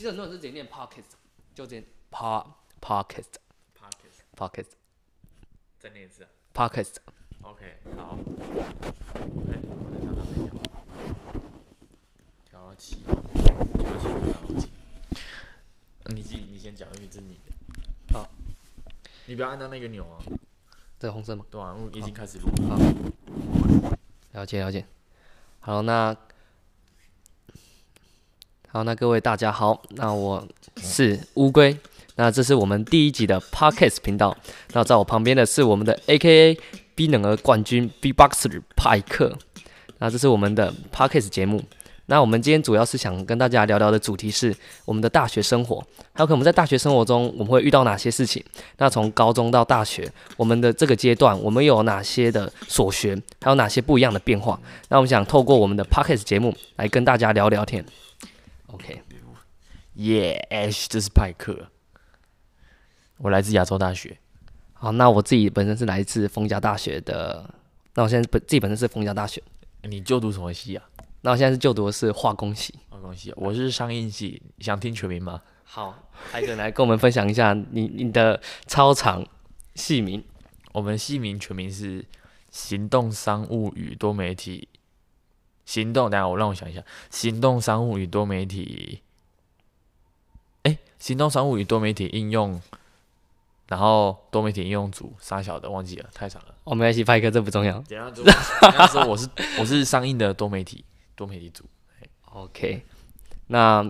其实很多人是直接念 podcast，就直接 pa podcast，podcast，podcast，再念一次啊。podcast。OK，好。OK，我再看看没有。调起，调起，调起。你自己，你先讲，因为这是你的。好。你不要按到那个钮啊。这个红色吗？对啊，我已经开始录了。好。了解，了解。好，那。好，那各位大家好，那我是乌龟，那这是我们第一集的 Podcast 频道。那在我旁边的是我们的 AKA B 能儿冠军 B-Boxer 派克。那这是我们的 Podcast 节目。那我们今天主要是想跟大家聊聊的主题是我们的大学生活，还有可能我们在大学生活中我们会遇到哪些事情。那从高中到大学，我们的这个阶段我们有哪些的所学，还有哪些不一样的变化？那我们想透过我们的 Podcast 节目来跟大家聊聊天。OK，耶，Ash，这是派克。我来自亚洲大学。好，那我自己本身是来自逢甲大学的。那我现在本自己本身是逢甲大学。你就读什么系啊？那我现在是就读的是化工系。化工系，我是商印系。想听全名吗？好，派克来跟我们分享一下 你你的超长系名。我们系名全名是行动商务与多媒体。行动，等下我让我想一下，行动商务与多媒体，哎，行动商务与多媒体应用，然后多媒体应用组，啥小的忘记了，太长了。我们一起拍一个，这不重要。等下说，等下说我是我是商应的多媒体多媒体组。OK，那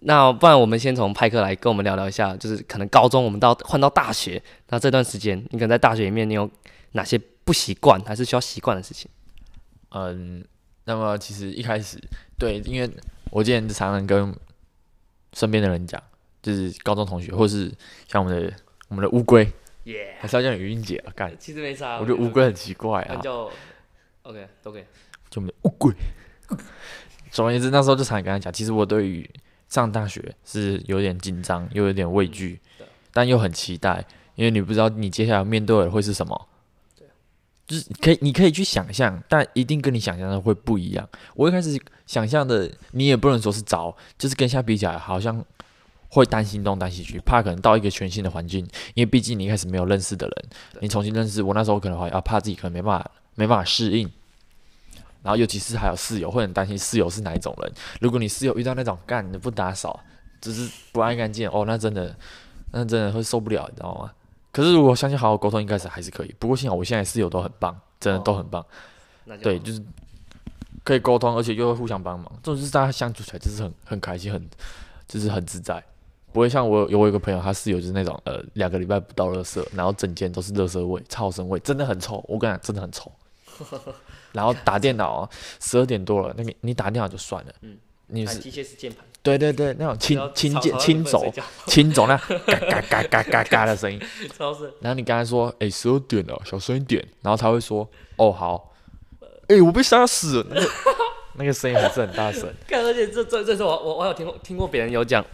那不然我们先从派克来跟我们聊聊一下，就是可能高中我们到换到大学，那这段时间你可能在大学里面你有哪些不习惯，还是需要习惯的事情？嗯。那么其实一开始，对，因为我之前常常跟身边的人讲，就是高中同学，或是像我们的我们的乌龟，Yeah. 还是要叫你云姐啊，干，其实没啥，我觉得乌龟很奇怪啊，就 OK 都可以，就我们的乌龟。总而言之，那时候就常常跟他讲，其实我对于上大学是有点紧张，又有点畏惧，嗯，但又很期待，因为你不知道你接下来面对的会是什么。就是可以，你可以去想象，但一定跟你想象的会不一样。我一开始想象的，你也不能说是糟，就是跟现在比起来，好像会担心东担心西，怕可能到一个全新的环境，因为毕竟你一开始没有认识的人，你重新认识。我那时候可能会要怕自己可能没办法没办法适应，然后尤其是还有室友，会很担心室友是哪一种人。如果你室友遇到那种干的不打扫，只是不爱干净，哦，那真的那真的会受不了，你知道吗？可是，如果相信好好沟通，应该是还是可以。不过幸好我现在室友都很棒，真的都很棒。哦、对，就是可以沟通，而且又会互相帮忙，这种就是大家相处起来就是很很开心，很就是很自在。不会像我有我有一个朋友，他室友就是那种呃两个礼拜不到垃圾，然后整间都是垃圾味、超生味，真的很臭。我跟你讲，真的很臭。然后打电脑，十二点多了，那个你打电脑就算了，嗯，你是机械式键盘。对对对，那种轻轻键轻走轻走那嘎嘎嘎嘎嘎嘎的声音，然后你刚才说，哎，十二点了，小声一点。然后他会说，哦好。哎，我被杀死了。那个那个声音还是很大声。看，而且这这这是我我我有听过听过别人有讲，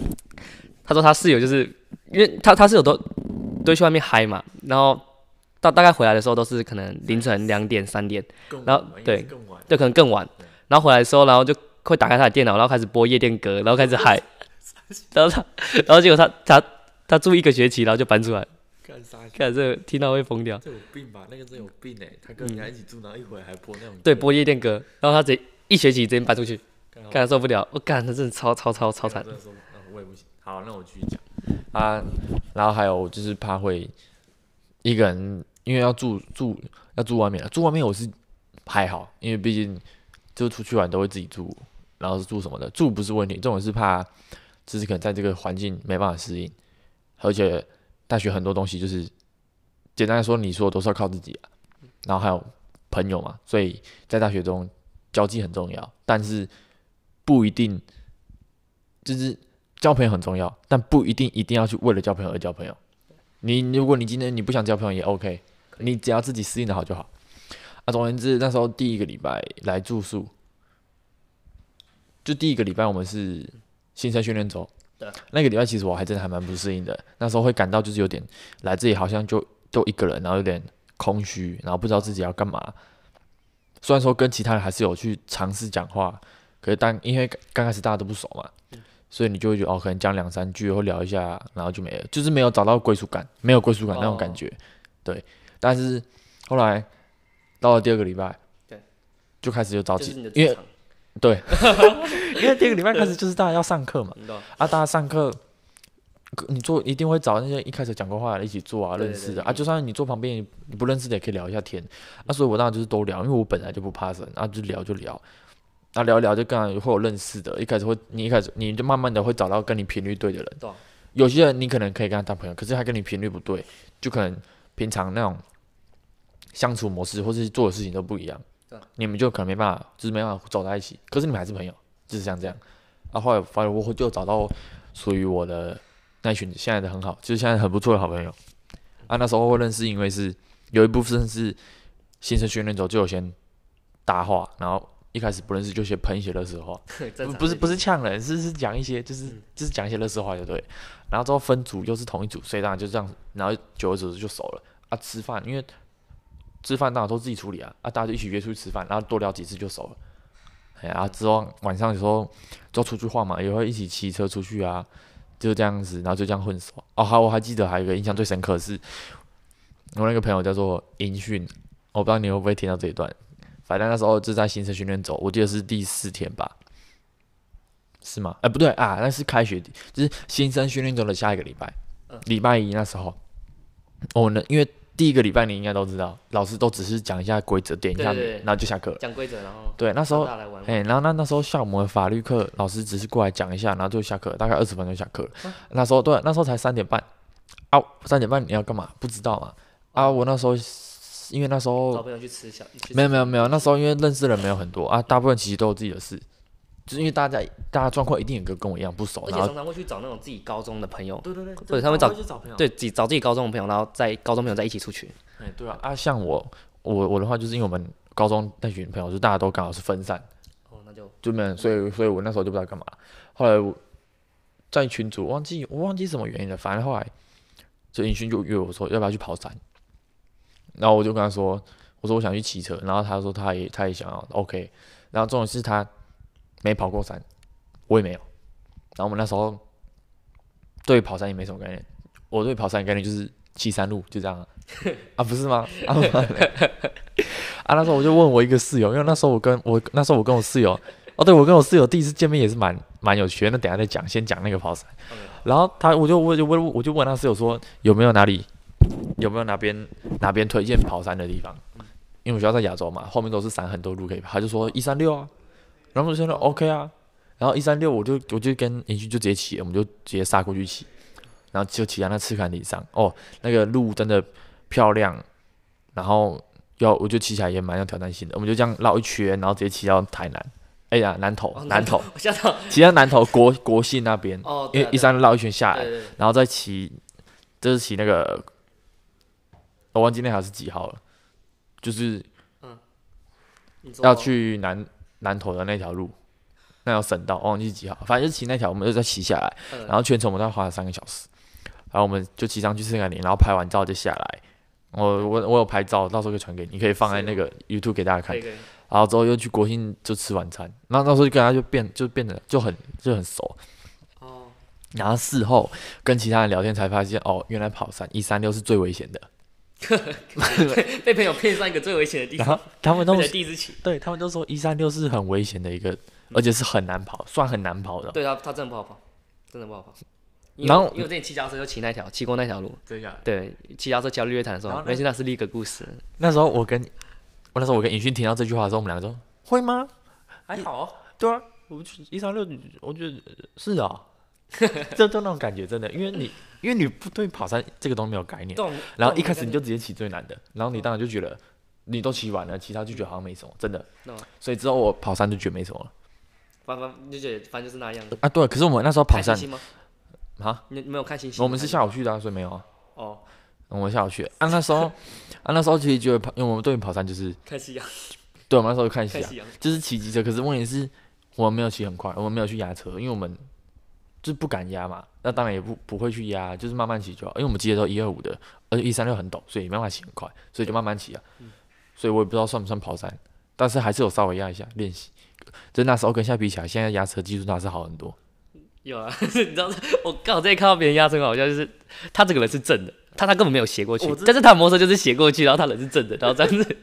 他说他室友就是因为他他室友都都去外面嗨嘛，然后到大概回来的时候都是可能凌晨两点三点，然后对对可能更晚，然后回来的时候然后就。会打开他的电脑，然后开始播夜店歌，然后开始嗨，然后他，然后结果他他他住一个学期，然后就搬出来。干啥？看这个听到会疯掉。这有病吧？那个真有病哎！他跟人家一起住，然后一会还播那种。对，播夜店歌，然后他直接一学期直接搬出去，干他受不了。我干，他真的超超超超惨。我也不行。好，那我继续讲啊。然后还有就是怕会一个人，因为要住住要住外面，住外面我是还好，因为毕竟就出去玩都会自己住。然后是住什么的？住不是问题，这种是怕，就是可能在这个环境没办法适应，而且大学很多东西就是，简单来说，你说都是要靠自己。然后还有朋友嘛，所以在大学中交际很重要，但是不一定，就是交朋友很重要，但不一定一定要去为了交朋友而交朋友。你如果你今天你不想交朋友也 OK，你只要自己适应的好就好。啊，总而言之，那时候第一个礼拜来住宿。就第一个礼拜，我们是新生训练周。对，那个礼拜其实我还真的还蛮不适应的。那时候会感到就是有点来这里好像就就一个人，然后有点空虚，然后不知道自己要干嘛。虽然说跟其他人还是有去尝试讲话，可是当因为刚开始大家都不熟嘛，所以你就会觉得哦，可能讲两三句或聊一下，然后就没了，就是没有找到归属感，没有归属感那种感觉。哦、对，但是后来到了第二个礼拜，对，就开始就着急，因为对，因为第一个礼拜开始就是大家要上课嘛，啊，大家上课。你做一定会找那些一开始讲过话的一起做啊，认识的。啊，就算你坐旁边你不认识的也可以聊一下天，啊，所以我当然就是都聊，因为我本来就不怕生，啊，就聊就聊，啊，聊一聊就刚好会有认识的，一开始会你一开始你就慢慢的会找到跟你频率对的人，有些人你可能可以跟他当朋友，可是他跟你频率不对，就可能平常那种相处模式或是做的事情都不一样，你们就可能没办法，就是没办法走在一起，可是你们还是朋友，就是像这样，啊，后后来反正我就找到属于我的。那群现在的很好，就是现在很不错的好朋友啊。那时候会认识，因为是有一部分是新生训练走就先搭话，然后一开始不认识就先喷一些垃圾话，不不是不是呛人，是是讲一些就是、就是讲一些垃圾话就对。然后之后分组又是同一组，所以当然就这样，然后久而久之就熟了啊。吃饭因为吃饭当然都自己处理啊，啊大家就一起约出去吃饭，然后多聊几次就熟了。哎呀，之后晚上有时候就出去晃嘛，也会一起骑车出去啊。就这样子，然后就这样混熟。哦，好，我还记得还有一个印象最深刻的是，我那个朋友叫做音讯，我不知道你会不会听到这一段。反正那时候就在新生训练走，我记得是第四天吧，是吗？哎，不对啊，那是开学，就是新生训练走的下一个礼拜，礼拜一那时候，我呢，因为。第一个礼拜你应该都知道，老师都只是讲一下规则，点一下名，然后就下课。讲规则，然后对，那时候，哎，然后那那时候像我们法律课，老师只是过来讲一下，然后就下课，大概二十分钟下课。啊、那时候对，那时候才三点半，啊，三点半你要干嘛？不知道嘛？啊，我那时候因为那时候找朋友去吃小，没有没有没有，那时候因为认识的人没有很多啊，大部分其实都有自己的事。就是因为大家大家状况一定有个跟我一样不熟，而且常常会去找那种自己高中的朋友，对对对，对，他们找对自己找自己高中的朋友，然后在高中朋友在一起出去。哎，对啊，啊，像我我我的话，就是因为我们高中那群朋友，就大家都刚好是分散，哦，那就就没有，所以所以我那时候就不知道干嘛。后来我在群组忘记我忘记什么原因了，反正后来就尹勋就约我说要不要去跑山，然后我就跟他说，我说我想去骑车，然后他说他也他也想要，OK，然后重点是他。没跑过山，我也没有。然后我们那时候对跑山也没什么概念。我对跑山的概念就是骑山路，就这样啊，啊不是吗？啊，啊那时候我就问我一个室友，因为那时候我跟我那时候我跟我室友，哦对，我跟我室友第一次见面也是蛮蛮有趣的。那等下再讲，先讲那个跑山。然后他我就我就问我就问他室友说有没有哪里有没有哪边哪边推荐跑山的地方？因为我学校在亚洲嘛，后面都是山，很多路可以爬。他就说一三六啊。然后我就说 OK 啊，然后一三六我就我就跟邻居就直接骑，我们就直接杀过去骑，然后就骑在那赤坎顶上，哦，那个路真的漂亮，然后要我就骑起来也蛮有挑战性的，我们就这样绕一圈，然后直接骑到台南，哎呀南投南投，骑到南投国国信那边，哦，因为一三六绕一圈下来，然后再骑，就是骑那个，我忘记那条是几号了，就是，嗯，要去南。南头的那条路，那条省道，我忘记几号，反正就骑那条，我们就再骑下来，嗯、然后全程我们大概花了三个小时，然后我们就骑上去赤坎顶，然后拍完照就下来。我我我有拍照，到时候可以传给你，你可以放在那个 YouTube 给大家看。然后之后又去国庆就吃晚餐，那时候就跟他就变就变得就很就很熟。哦。然后事后跟其他人聊天才发现，哦，原来跑山一三六是最危险的。被朋友骗上一个最危险的地方，然后他们都第一次骑，对他们都说一三六是很危险的一个，而且是很难跑，算很难跑的。对他，他真的不好跑，真的不好跑。然后因为我之前骑脚车就骑那条，骑过那条路。对呀。对，骑脚车骑到日月潭的时候，没事，那是另一个故事。那时候我跟我那时候我跟尹迅听到这句话的时候，我们两个说会吗？还好。对啊，我去一三六，我觉得是啊。就就那种感觉，真的，因为你因为你不对跑山这个东西没有概念，然后一开始你就直接骑最难的，然后你当然就觉得你都骑完了，其他就觉得好像没什么，真的。所以之后我跑山就觉得没什么了。反正就觉得反正就是那样啊。对，可是我们那时候跑山啊，你没有看星星？我们是下午去的，所以没有啊。哦，我们下午去啊，那时候啊，那时候其实觉得跑，因为我们对跑山就是 看夕阳。对，我们那时候看夕阳，就是骑机车。可是问题是，我们没有骑很快，我们没有去压车，因为我们。就是不敢压嘛，那当然也不不会去压，就是慢慢骑就好。因为我们骑的都一二五的，而且一三六很陡，所以没办法骑很快，所以就慢慢骑啊。嗯、所以我也不知道算不算跑山，但是还是有稍微压一下练习。就那时候跟现在比起来，现在压车技术那是好很多。有啊，你知道，我刚好在看到别人压车很好像，就是他这个人是正的，他他根本没有斜过去，但是他的摩托车就是斜过去，然后他人是正的，然后这样子，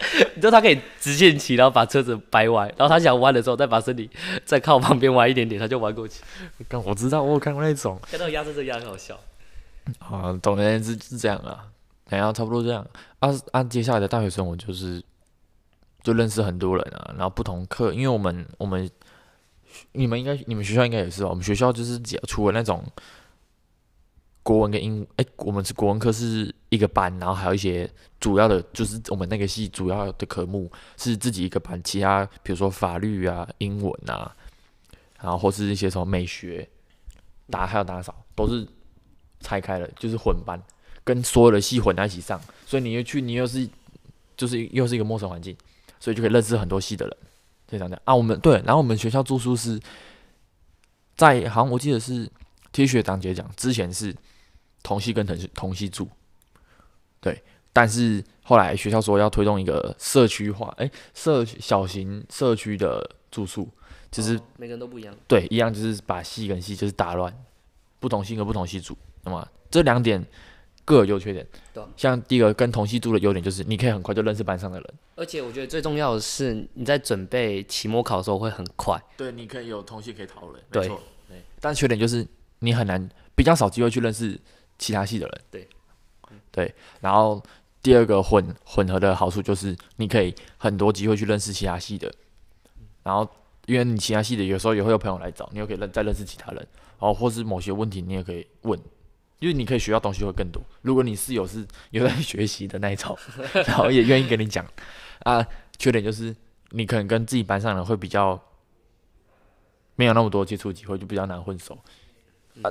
你知道他可以直线骑，然后把车子掰弯，然后他想弯的时候再把身体再靠旁边弯一点点，他就弯过去。刚我知道，我有看过那种，看到压车这压很好笑。啊，总而言之是这样啊，然后差不多这样。按、啊、按、啊、接下来的大学生我就是就认识很多人啊，然后不同课，因为我们我们。你们应该，你们学校应该也是吧？我们学校就是除了那种国文跟英，哎、欸，我们是国文科是一个班，然后还有一些主要的，就是我们那个系主要的科目是自己一个班，其他比如说法律啊、英文啊，然后或是一些什么美学、打还有打扫，都是拆开了，就是混班，跟所有的系混在一起上，所以你又去，你又是就是又是一个陌生环境，所以就可以认识很多系的人。非常的啊，我们对，然后我们学校住宿是在，好像我记得是 T 学长姐讲，之前是同系跟同系同系住，对，但是后来学校说要推动一个社区化，哎、欸，社小型社区的住宿，就是、哦、每个人都不一样，对，一样就是把系跟系就是打乱，不同系跟不同系住，那么这两点。各有优缺点，对，像第一个跟同系住的优点就是你可以很快就认识班上的人，而且我觉得最重要的是你在准备期末考的时候会很快，对，你可以有同系可以讨论，对，对，但缺点就是你很难，比较少机会去认识其他系的人，对，对，然后第二个混混合的好处就是你可以很多机会去认识其他系的，然后因为你其他系的有时候也会有朋友来找，你又可以认再认识其他人，然后或是某些问题你也可以问。因为你可以学到东西会更多。如果你室友是有在学习的那一种，然后也愿意跟你讲，啊，缺点就是你可能跟自己班上人会比较没有那么多接触机会，就比较难混熟。啊，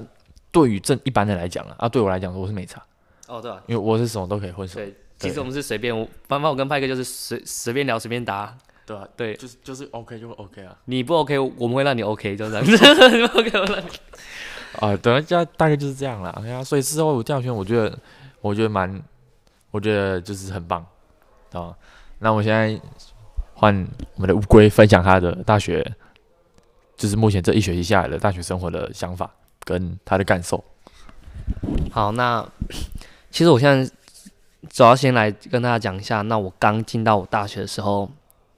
对于正一般的来讲啊，啊，对我来讲我是没差。哦，对啊，因为我是什么都可以混熟。对，其实我们是随便，反正我跟派克就是随随便聊随便答。对啊，对，就是就是 OK 就 OK 啊。你不 OK，我们会让你 OK，就这样子。你不 OK，我让你。啊，等一下，大概就是这样了。哎呀，所以事后我调研，我觉得，我觉得蛮，我觉得就是很棒，啊。那我现在换我们的乌龟分享他的大学，就是目前这一学期下来的大学生活的想法跟他的感受。好，那 其实我现在主要先来跟大家讲一下，那我刚进到我大学的时候，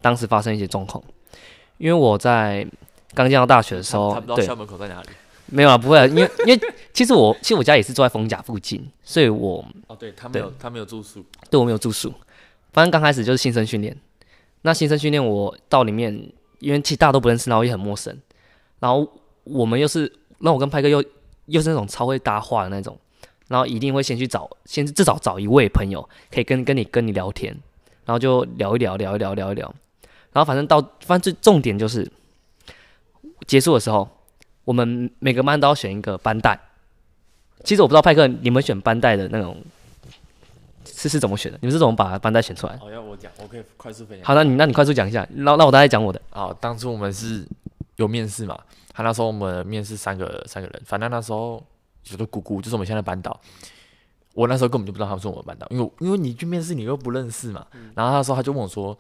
当时发生一些状况，因为我在刚进到大学的时候，他不知道校门口在哪里。没有啊，不会啊，因为因 为其实我其实我家也是住在丰甲附近，所以我哦，对他没有他没有住宿，对我没有住宿。反正刚开始就是新生训练，那新生训练我到里面，因为其实大家都不认识，然后也很陌生，然后我们又是，那我跟派克又又是那种超会搭话的那种，然后一定会先去找，先至少找一位朋友可以跟跟你跟你聊天，然后就聊一聊聊一聊聊一聊，然后反正到反正最重点就是结束的时候。我们每个班都要选一个班代。其实我不知道派克，你们选班代的那种是是怎么选的？你们是怎么把班代选出来？好，要我讲，我可以快速分享。好，那你那你快速讲一下，那那我大概讲我的。好，当初我们是有面试嘛，他那时候我们面试三个三个人，反正那时候有个姑姑，就是我们现在的班导。我那时候根本就不知道他们是我们班导，因为因为你去面试你又不认识嘛。然后那时候他就问我说：“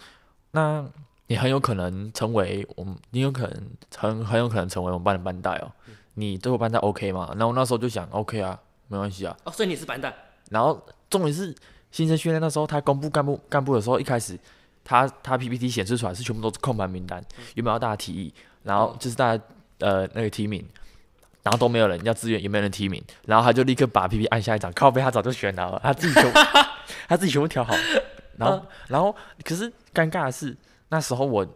那？”你很有可能成为我们，你有可能很很有可能成为我们班的班代哦。你对我班代 OK 吗？然后我那时候就想 OK 啊，没关系啊。哦，所以你是班代。然后重点是新生训练那时候，他公布干部干部的时候，一开始他他 PPT 显示出来是全部都是空白名单，有没有大家提议？然后就是大家呃那个提名，然后都没有人要自愿，也没有人提名，然后他就立刻把 PPT 按下一张，靠背他早就选好了，他自己全部 他自己全部调好。然后然后可是尴尬的是。那时候我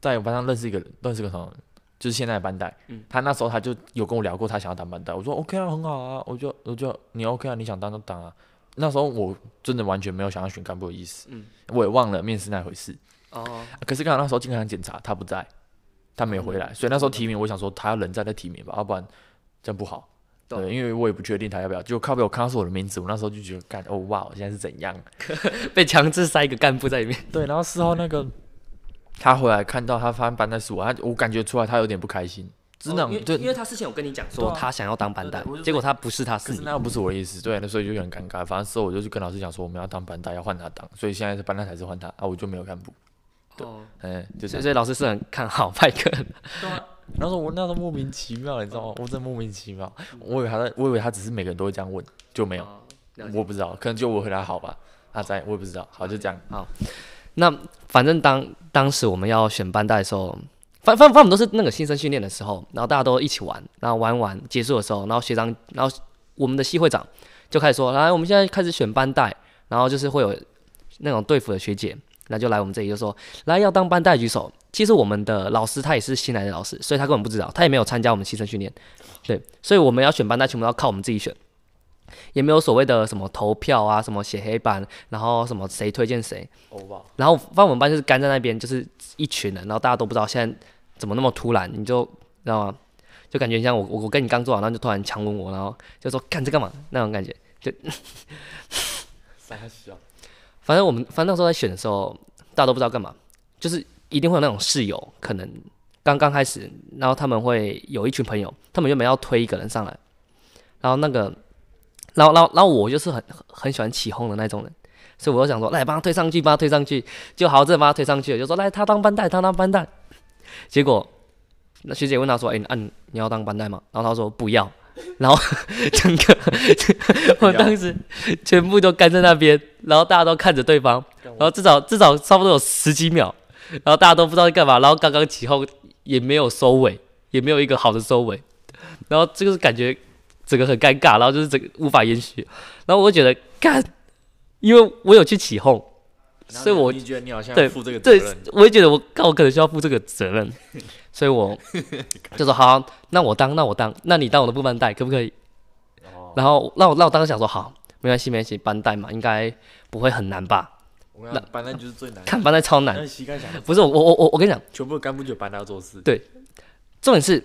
在我班上认识一个认识个什么，就是现在的班代，嗯，他那时候他就有跟我聊过，他想要当班代，我说 OK 啊，很好啊，我就我就你 OK 啊，你想当就当啊。那时候我真的完全没有想要选干部的意思，嗯，我也忘了面试那回事。哦，可是刚好那时候经常检查他不在，他没有回来，嗯，所以那时候提名我想说他要人在再提名吧，要不然这样不好。对，因为我也不确定他要不要，就靠北我看到是我的名字，我那时候就觉得干哦哇，我现在是怎样 被强制塞一个干部在里面？对，然后事后那个。他回来看到他发现班代是我，他我感觉出来他有点不开心，真的，对，因为他之前有跟你讲说他想要当班代，结果他不是他是你，那又不是我的意思，对，那所以就很尴尬。反正事后我就去跟老师讲说我们要当班代，要换他当，所以现在是班代才是换他啊，我就没有干部。对，哎，就是所以老师是很看好派克。对啊，然后说我那时候莫名其妙，你知道吗？我真的莫名其妙，我以为他在，我以为他只是每个人都会这样问，就没有，我不知道，可能就我回答好吧，他在，我也不知道，好就这样，好。那反正当当时我们要选班带的时候，反反反正都是那个新生训练的时候，然后大家都一起玩，然后玩完结束的时候，然后学长，然后我们的系会长就开始说，来，我们现在开始选班带，然后就是会有那种队服的学姐，那就来我们这里就说，来要当班带举手。其实我们的老师他也是新来的老师，所以他根本不知道，他也没有参加我们新生训练，对，所以我们要选班带全部要靠我们自己选。也没有所谓的什么投票啊，什么写黑板，然后什么谁推荐谁，然后放我们班就是干在那边，就是一群人，然后大家都不知道现在怎么那么突然，你就知道吗？就感觉像我我我跟你刚做完，然后就突然强吻我，然后就说干这干嘛那种感觉，就 三小，反正我们反正那时候在选的时候，大家都不知道干嘛，就是一定会有那种室友，可能刚刚开始，然后他们会有一群朋友，他们原本要推一个人上来，然后那个。然后，然后，然后我就是很很喜欢起哄的那种人，所以我就想说，来帮他推上去，帮他推上去，就好，这帮他推上去，就说来他当班带，他当班带。结果那学姐问他说，哎，啊你你要当班带吗？然后他说不要。然后整个 我当时全部都干在那边，然后大家都看着对方，然后至少至少差不多有十几秒，然后大家都不知道在干嘛，然后刚刚起哄也没有收尾，也没有一个好的收尾，然后这个是感觉。整个很尴尬，然后就是整个无法延续，然后我就觉得干，因为我有去起哄，所以我你觉得你好像对负这个责任，我也觉得我我可能需要负这个责任，所以我 就说好，那我当，那我当，那你当我的副班带可不可以？哦、然后那我那我当时想说好，没关系没关系，班带嘛，应该不会很难吧？那班带就是最难，看班带超难，不是我我我我跟你讲，全部干部就班带要做事，对，重点是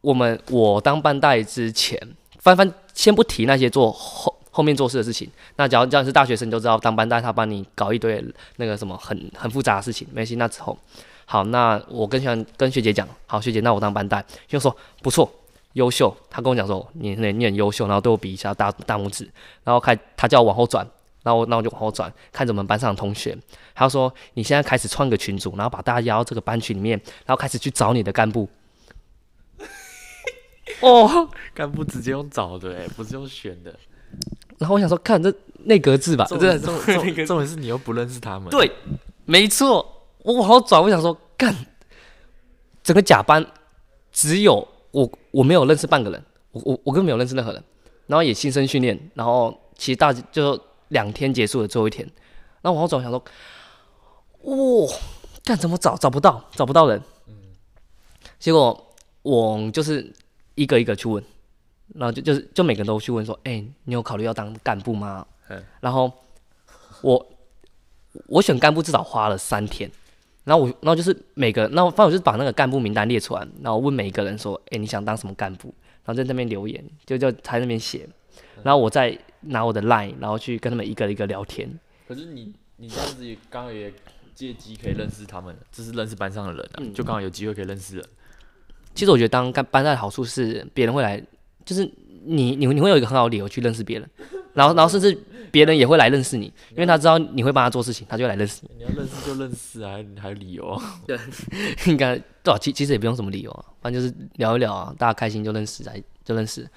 我们我当班带之前。翻翻，先不提那些做后后面做事的事情。那假如这样是大学生，你就知道当班带他帮你搞一堆那个什么很很复杂的事情。没关系，那之后好，那我跟学跟学姐讲，好学姐，那我当班带，就说不错，优秀。他跟我讲说你你你很优秀，然后对我比一下大大拇指，然后开他叫我往后转，然后那我就往后转，看着我们班上的同学，他说你现在开始创个群组，然后把大家邀到这个班群里面，然后开始去找你的干部。哦，干部直接用找的哎，不是用选的。然后我想说，看这内阁制吧，这这这重点是你又不认识他们。对，没错，我往后转，我想说，干，整个甲班只有我，我没有认识半个人，我我我根本没有认识任何人。然后也新生训练，然后其实大就两天结束的最后一天，然后往后转，我想说，哇，干怎么找找不到，找不到人。嗯。结果我就是。一个一个去问，然后就就是就每个人都去问说，哎、欸，你有考虑要当干部吗？嗯、然后我我选干部至少花了三天，然后我然后就是每个，然后反正我就是把那个干部名单列出来，然后问每一个人说，哎、欸，你想当什么干部？然后在那边留言，就就在那边写，然后我再拿我的 line，然后去跟他们一个一个聊天。可是你你这样子刚好也借机可以认识他们，这是认识班上的人啊，嗯、就刚好有机会可以认识人。其实我觉得当干班上的好处是，别人会来，就是你你你会有一个很好的理由去认识别人，然后然后甚至别人也会来认识你，因为他知道你会帮他做事情，他就来认识你。你要认识就认识啊，还有理由啊？对，应该对啊，其其实也不用什么理由啊，反正就是聊一聊啊，大家开心就认识，来就认识。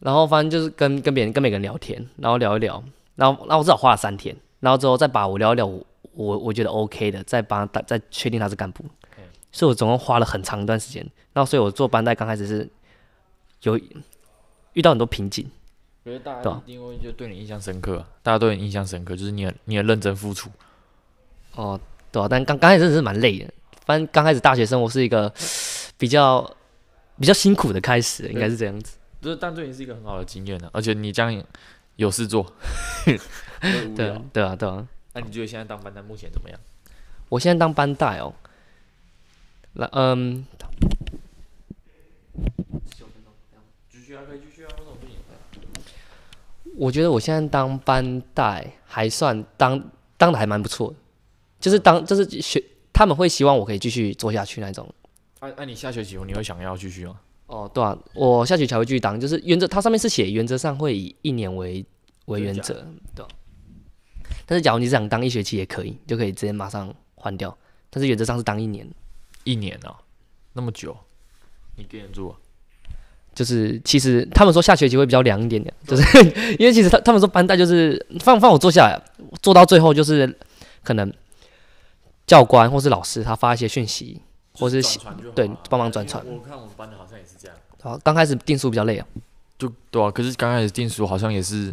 然后反正就是跟跟别人跟每个人聊天，然后聊一聊，然后然后我至少花了三天，然后之后再把我聊一聊我我我觉得 OK 的，再帮他再确定他是干部。所以我总共花了很长一段时间，然后所以我做班带刚开始是有遇到很多瓶颈，觉得大家一定会就对你印象深刻，大家对你印象深刻，就是你很你很认真付出。哦，对啊，但刚刚开始真的是蛮累的，反正刚开始大学生活是一个 比较比较辛苦的开始，应该是这样子。就是但对你是一个很好的经验的，而且你这样有事做，对啊对啊对啊。那你觉得现在当班带目前怎么样？我现在当班带哦。那嗯，我觉得我现在当班带还算当当的还蛮不错的，就是当就是学他们会希望我可以继续做下去那种。那那你下学期你会想要继续吗？哦，对啊，我下学期还会继续当，就是原则它上面是写原则上会以一年为为原则，对。但是假如你是想当一学期也可以，就可以直接马上换掉，但是原则上是当一年。一年哦，那么久？你跟人住啊？就是其实他们说下学期会比较凉一点点，就是 因为其实他他们说班代就是放放我坐下来，坐到最后就是可能教官或是老师他发一些讯息，或是对帮忙转传。我看我们班的好像也是这样。好，刚开始定数比较累啊，就对啊。可是刚开始定数好像也是，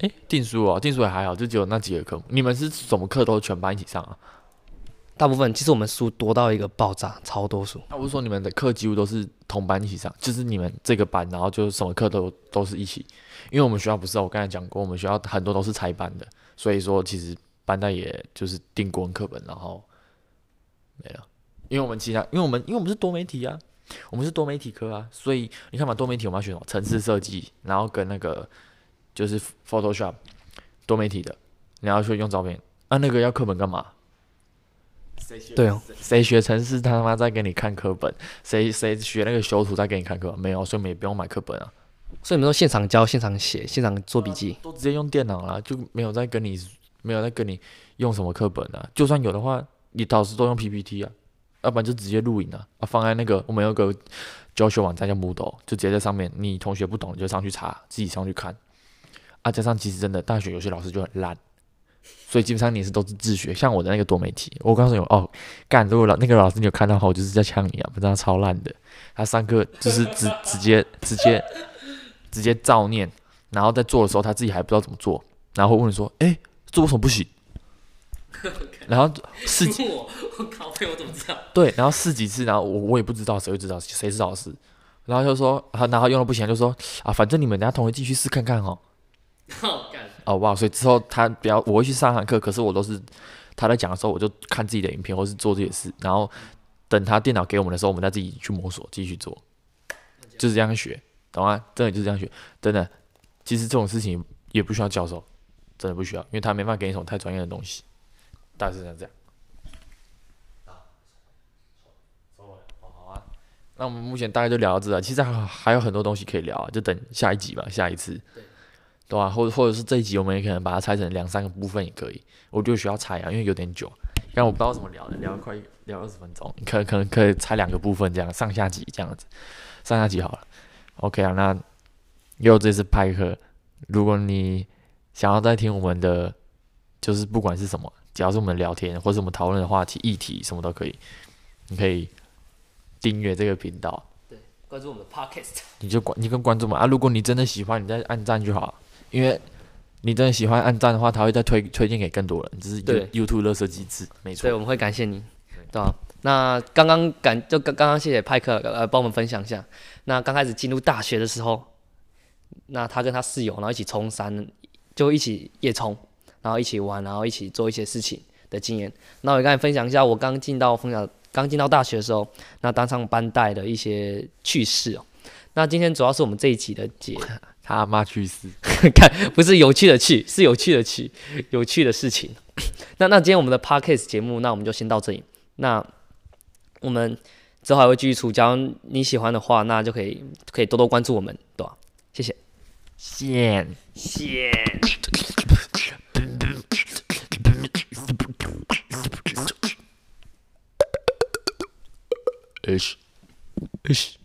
哎，订书啊，定数也还好，就只有那几个科目。你们是什么课都全班一起上啊？大部分其实我们书多到一个爆炸，超多书。那不是说你们的课几乎都是同班一起上，就是你们这个班，然后就什么课都都是一起。因为我们学校不是，我刚才讲过，我们学校很多都是拆班的，所以说其实班代也就是订国文课本，然后没了。因为我们其他，因为我们因为我们是多媒体啊，我们是多媒体科啊，所以你看嘛，多媒体我们要学什么？城市设计，然后跟那个就是 Photoshop 多媒体的，你要去用照片，啊，那个要课本干嘛？对哦，谁学程式他妈在给你看课本？谁谁学那个修图在给你看课本？没有，所以我们也不用买课本啊。所以你们都现场教、现场写、现场做笔记，都直接用电脑啦，就没有再跟你没有再跟你用什么课本啊。就算有的话，你导师都用 PPT 啊，要不然就直接录影啊，啊放在那个我们有个教学网站叫 Moodle，就直接在上面，你同学不懂你就上去查，自己上去看。啊，加上其实真的大学有些老师就很烂。所以基本上你是都是自学，像我的那个多媒体，我告诉你哦，干，如果老那个老师你有看到的话，我就是在呛你啊，不知道超烂的，他上课就是直直接直接直接照念，然后在做的时候他自己还不知道怎么做，然后问你说，哎、欸，这为什么不行？然后试几我，我靠，我怎么知道？对，然后试几次，然后我我也不知道谁会知道谁是老师，然后就说，然后用了不行就说啊，反正你们等下同学继续试看看哦。哦哇！所以之后他比较，我会去上堂课，可是我都是他在讲的时候，我就看自己的影片或是做这些事，然后等他电脑给我们的时候，我们再自己去摸索，继续做，就是这样学，懂吗？真的就是这样学，真的。其实这种事情也不需要教授，真的不需要，因为他没办法给你什么太专业的东西。大致上这样。好啊，那我们目前大概就聊到这了，其实还还有很多东西可以聊啊，就等下一集吧，下一次。对吧？或者或者是这一集，我们也可能把它拆成两三个部分也可以。我就需要拆啊，因为有点久。但我不知道怎么聊的，聊了快聊二十分钟，可可能可以拆两个部分，这样上下集这样子，上下集好了。OK 啊，那又这次派克，如果你想要再听我们的，就是不管是什么，只要是我们聊天或者我们讨论的话题、议题什么都可以，你可以订阅这个频道，对，关注我们的 Podcast，你就关，你跟关注嘛啊。如果你真的喜欢，你再按赞就好。因为你真的喜欢按赞的话，他会再推推荐给更多人，这是 YouTube 垃圾机制，没错。所以我们会感谢你，对吧？那刚刚感就刚刚刚谢谢派克呃帮我们分享一下。那刚开始进入大学的时候，那他跟他室友然后一起冲山，就一起夜冲，然后一起玩，然后一起做一些事情的经验。那我跟你分享一下我刚进到分享刚进到大学的时候，那当上班带的一些趣事哦。那今天主要是我们这一集的节。他妈去死！看，不是有趣的趣，是有趣的趣，有趣的事情。那那今天我们的 Podcast 节目，那我们就先到这里。那我们之后还会继续出，假如你喜欢的话，那就可以可以多多关注我们，对吧？谢谢。谢谢。